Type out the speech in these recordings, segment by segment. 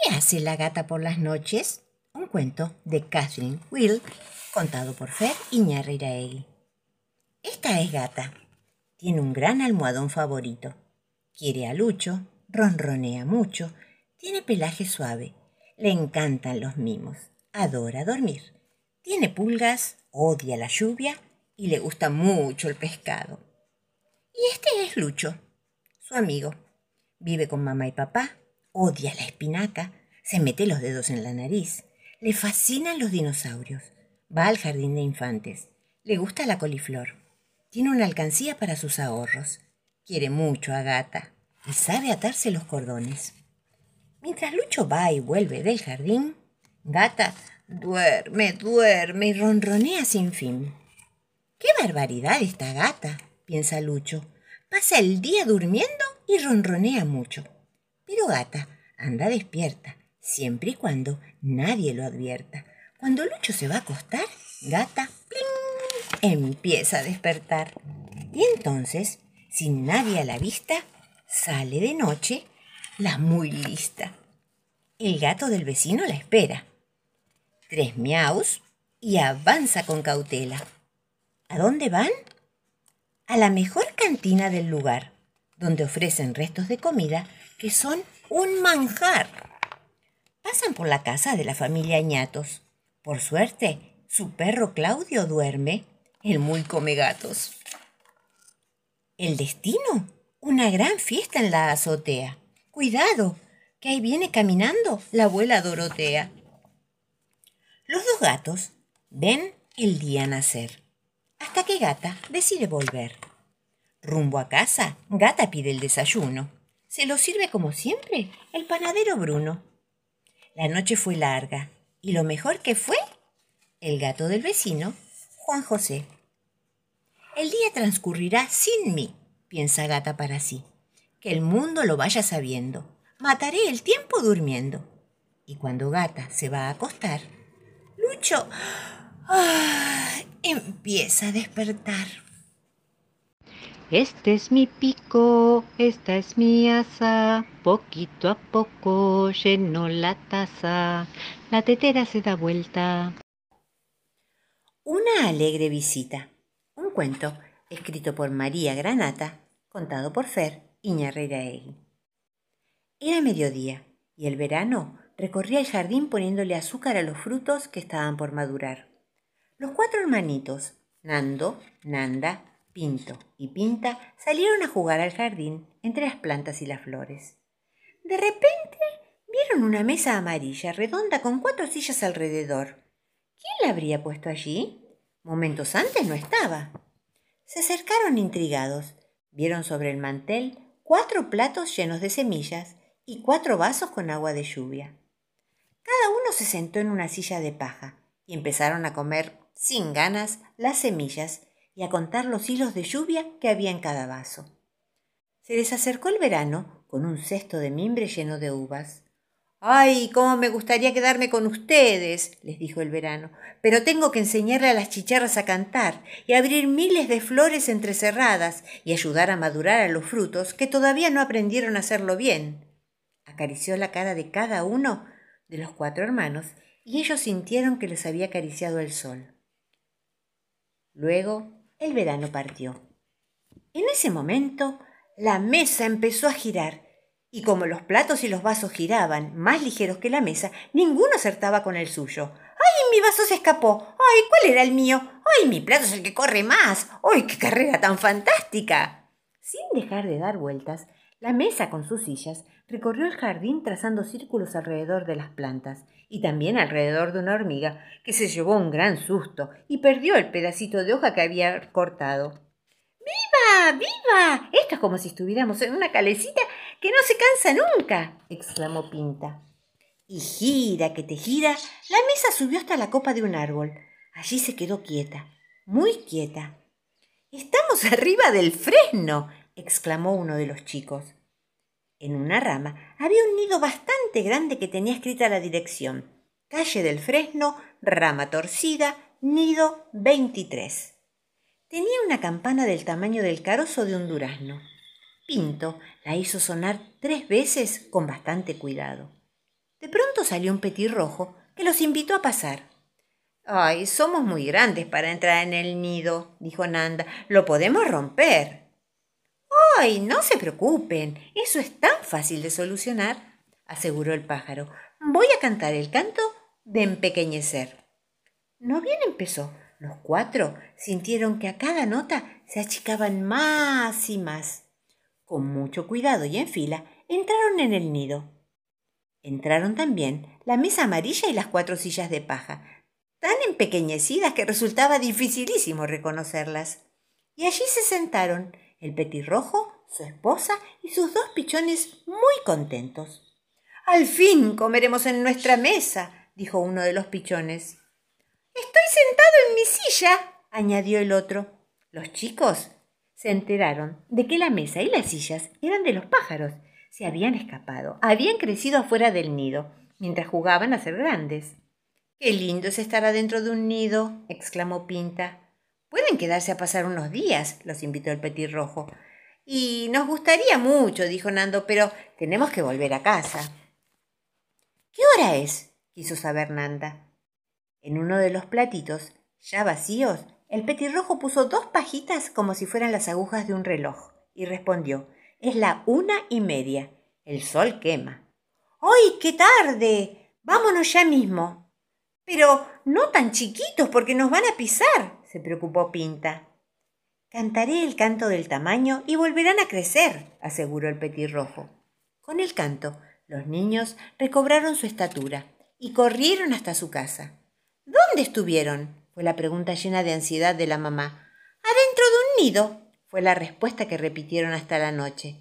¿Qué hace la gata por las noches? Un cuento de Catherine Will, contado por Fer Iñarreiraegui. Esta es gata. Tiene un gran almohadón favorito. Quiere a Lucho, ronronea mucho, tiene pelaje suave, le encantan los mimos, adora dormir. Tiene pulgas, odia la lluvia y le gusta mucho el pescado. Y este es Lucho, su amigo. Vive con mamá y papá, odia la espinaca, se mete los dedos en la nariz, le fascinan los dinosaurios, va al jardín de infantes, le gusta la coliflor, tiene una alcancía para sus ahorros, quiere mucho a Gata y sabe atarse los cordones. Mientras Lucho va y vuelve del jardín, Gata duerme, duerme y ronronea sin fin. ¡Qué barbaridad esta gata! piensa Lucho. Pasa el día durmiendo y ronronea mucho. Pero Gata anda despierta, siempre y cuando nadie lo advierta. Cuando Lucho se va a acostar, Gata empieza a despertar. Y entonces, sin nadie a la vista, sale de noche la muy lista. El gato del vecino la espera. Tres miaus y avanza con cautela. ¿A dónde van? A la mejor cantina del lugar, donde ofrecen restos de comida que son un manjar. Pasan por la casa de la familia Ñatos. Por suerte, su perro Claudio duerme, el muy come gatos. El destino, una gran fiesta en la azotea. Cuidado, que ahí viene caminando la abuela Dorotea. Los dos gatos ven el día nacer, hasta que Gata decide volver. Rumbo a casa, Gata pide el desayuno. Se lo sirve como siempre el panadero Bruno. La noche fue larga y lo mejor que fue el gato del vecino, Juan José. El día transcurrirá sin mí, piensa Gata para sí. Que el mundo lo vaya sabiendo. Mataré el tiempo durmiendo. Y cuando Gata se va a acostar, Lucho ¡ah! empieza a despertar. Este es mi pico, esta es mi asa, poquito a poco lleno la taza, la tetera se da vuelta. Una alegre visita. Un cuento escrito por María Granata, contado por Fer Iñarreiraegui. Era mediodía y el verano recorría el jardín poniéndole azúcar a los frutos que estaban por madurar. Los cuatro hermanitos, Nando, Nanda, Pinto y Pinta, salieron a jugar al jardín entre las plantas y las flores. De repente vieron una mesa amarilla, redonda, con cuatro sillas alrededor. ¿Quién la habría puesto allí? Momentos antes no estaba. Se acercaron intrigados. Vieron sobre el mantel cuatro platos llenos de semillas y cuatro vasos con agua de lluvia. Cada uno se sentó en una silla de paja y empezaron a comer sin ganas las semillas y a contar los hilos de lluvia que había en cada vaso. Se les acercó el verano con un cesto de mimbre lleno de uvas. ¡Ay, cómo me gustaría quedarme con ustedes! les dijo el verano, pero tengo que enseñarle a las chicharras a cantar y abrir miles de flores entrecerradas y ayudar a madurar a los frutos que todavía no aprendieron a hacerlo bien. Acarició la cara de cada uno de los cuatro hermanos y ellos sintieron que les había acariciado el sol. Luego el verano partió. En ese momento, la mesa empezó a girar, y como los platos y los vasos giraban más ligeros que la mesa, ninguno acertaba con el suyo. ¡Ay, mi vaso se escapó! ¡Ay, cuál era el mío! ¡Ay, mi plato es el que corre más! ¡Ay, qué carrera tan fantástica! Sin dejar de dar vueltas, la mesa con sus sillas recorrió el jardín trazando círculos alrededor de las plantas y también alrededor de una hormiga que se llevó un gran susto y perdió el pedacito de hoja que había cortado. ¡Viva! ¡Viva! Esto es como si estuviéramos en una calecita que no se cansa nunca, exclamó Pinta. Y gira que te gira, la mesa subió hasta la copa de un árbol. Allí se quedó quieta, muy quieta. Estamos arriba del fresno, exclamó uno de los chicos. En una rama había un nido bastante grande que tenía escrita la dirección. Calle del Fresno, rama torcida, nido 23. Tenía una campana del tamaño del carozo de un durazno. Pinto la hizo sonar tres veces con bastante cuidado. De pronto salió un petirrojo que los invitó a pasar. Ay, somos muy grandes para entrar en el nido, dijo Nanda. Lo podemos romper. No se preocupen. Eso es tan fácil de solucionar, aseguró el pájaro. Voy a cantar el canto de empequeñecer. No bien empezó. Los cuatro sintieron que a cada nota se achicaban más y más. Con mucho cuidado y en fila, entraron en el nido. Entraron también la mesa amarilla y las cuatro sillas de paja, tan empequeñecidas que resultaba dificilísimo reconocerlas. Y allí se sentaron el petirrojo, su esposa y sus dos pichones muy contentos. Al fin comeremos en nuestra mesa, dijo uno de los pichones. Estoy sentado en mi silla, añadió el otro. Los chicos se enteraron de que la mesa y las sillas eran de los pájaros. Se habían escapado, habían crecido afuera del nido, mientras jugaban a ser grandes. Qué lindo es estar adentro de un nido, exclamó Pinta. Pueden quedarse a pasar unos días, los invitó el petirrojo. Y nos gustaría mucho, dijo Nando, pero tenemos que volver a casa. ¿Qué hora es? quiso saber Nanda. En uno de los platitos, ya vacíos, el petirrojo puso dos pajitas como si fueran las agujas de un reloj y respondió Es la una y media. El sol quema. ¡Ay, qué tarde! Vámonos ya mismo. Pero no tan chiquitos porque nos van a pisar, se preocupó Pinta. Cantaré el canto del tamaño y volverán a crecer, aseguró el petirrojo. Con el canto, los niños recobraron su estatura y corrieron hasta su casa. ¿Dónde estuvieron? fue la pregunta llena de ansiedad de la mamá. Adentro de un nido, fue la respuesta que repitieron hasta la noche.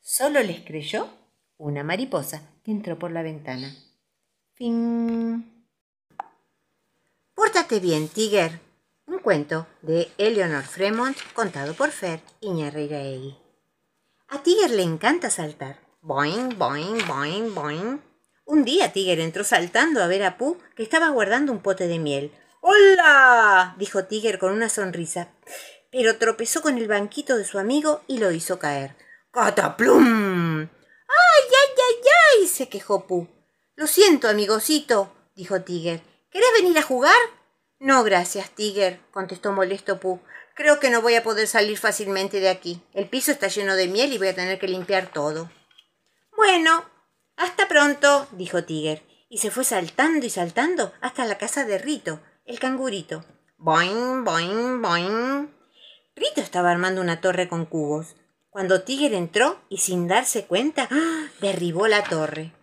Solo les creyó una mariposa que entró por la ventana. Fin. Pórtate bien, Tiger. Un cuento de Eleanor Fremont contado por Fer Iñarreiraegui. A Tiger le encanta saltar. Boing, boing, boing, boing. Un día Tiger entró saltando a ver a Pooh, que estaba guardando un pote de miel. ¡Hola! dijo Tiger con una sonrisa, pero tropezó con el banquito de su amigo y lo hizo caer. ¡Cataplum! ¡Ay, ay, ay, ay! se quejó Pooh. Lo siento, amigocito, dijo Tiger. ¿Querés venir a jugar? No, gracias, Tiger, contestó molesto Pooh. Creo que no voy a poder salir fácilmente de aquí. El piso está lleno de miel y voy a tener que limpiar todo. Bueno, hasta pronto, dijo Tiger, y se fue saltando y saltando hasta la casa de Rito, el cangurito. Boing, boing, boing. Rito estaba armando una torre con cubos. Cuando Tiger entró y sin darse cuenta, ¡ah! derribó la torre.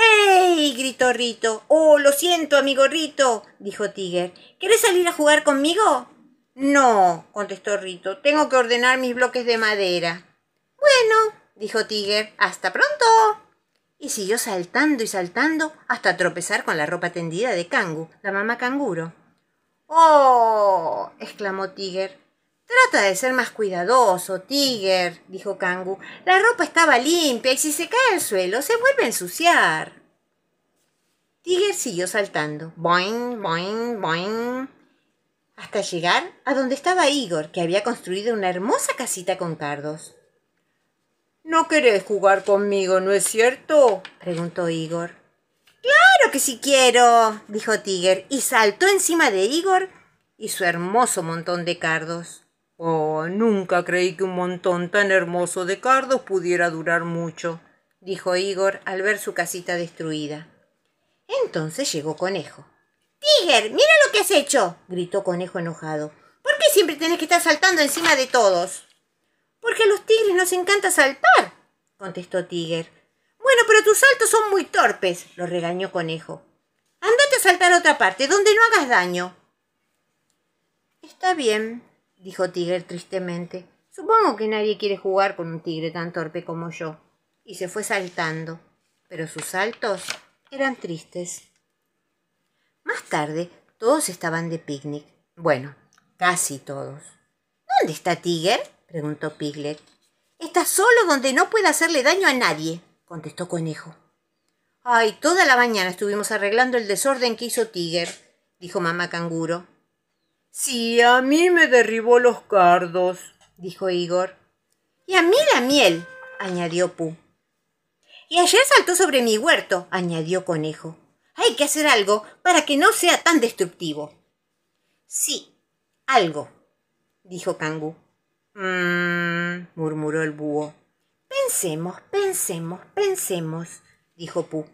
¡Ey! gritó Rito. Oh, lo siento, amigo Rito, dijo Tiger. ¿Quieres salir a jugar conmigo? No, contestó Rito. Tengo que ordenar mis bloques de madera. Bueno, dijo Tiger, hasta pronto. Y siguió saltando y saltando hasta tropezar con la ropa tendida de Kangu, la mamá canguro. ¡Oh! exclamó Tiger. Trata de ser más cuidadoso, Tiger, dijo Kangu. La ropa estaba limpia y si se cae al suelo se vuelve a ensuciar. Tiger siguió saltando, boing, boing, boing, hasta llegar a donde estaba Igor, que había construido una hermosa casita con cardos. No querés jugar conmigo, ¿no es cierto? preguntó Igor. Claro que sí quiero, dijo Tiger, y saltó encima de Igor y su hermoso montón de cardos. Oh, nunca creí que un montón tan hermoso de cardos pudiera durar mucho, dijo Igor al ver su casita destruida. Entonces llegó Conejo. Tiger, mira lo que has hecho, gritó Conejo enojado. ¿Por qué siempre tenés que estar saltando encima de todos? Porque a los tigres nos encanta saltar, contestó Tiger. Bueno, pero tus saltos son muy torpes, lo regañó Conejo. Andate a saltar a otra parte, donde no hagas daño. Está bien, dijo Tiger tristemente. Supongo que nadie quiere jugar con un tigre tan torpe como yo. Y se fue saltando, pero sus saltos eran tristes. Más tarde, todos estaban de picnic. Bueno, casi todos. ¿Dónde está Tiger? preguntó Piglet. Está solo donde no puede hacerle daño a nadie, contestó Conejo. Ay, toda la mañana estuvimos arreglando el desorden que hizo Tiger, dijo mamá canguro. Sí, a mí me derribó los cardos, dijo Igor. Y a mí la miel, añadió Pooh. Y ayer saltó sobre mi huerto, añadió Conejo. Hay que hacer algo para que no sea tan destructivo. Sí, algo, dijo Kangú. Mmm, murmuró el búho. Pensemos, pensemos, pensemos, dijo Pu.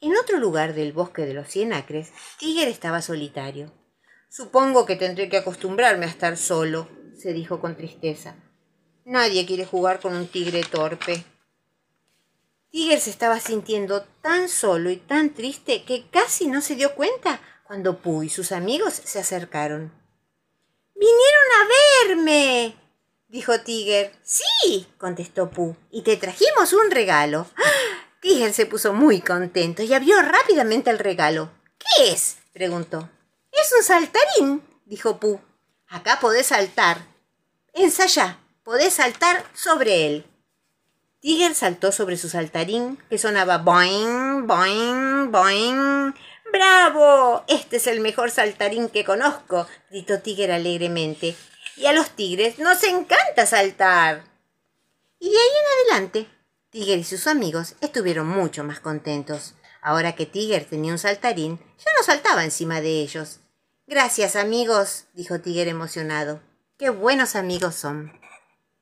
En otro lugar del bosque de los cien acres, Tiger estaba solitario. Supongo que tendré que acostumbrarme a estar solo, se dijo con tristeza. Nadie quiere jugar con un tigre torpe. Tiger se estaba sintiendo tan solo y tan triste que casi no se dio cuenta cuando Pu y sus amigos se acercaron. ¡Vinieron a verme! dijo Tiger. Sí, contestó Pu, y te trajimos un regalo. Tiger se puso muy contento y abrió rápidamente el regalo. ¿Qué es? preguntó. Es un saltarín, dijo Pu. Acá podés saltar. Ensayá, podés saltar sobre él. Tiger saltó sobre su saltarín, que sonaba boing, boing, boing. ¡Bravo! Este es el mejor saltarín que conozco, gritó Tiger alegremente. Y a los tigres nos encanta saltar. Y de ahí en adelante, Tiger y sus amigos estuvieron mucho más contentos. Ahora que Tiger tenía un saltarín, ya no saltaba encima de ellos. Gracias, amigos, dijo Tiger emocionado. Qué buenos amigos son.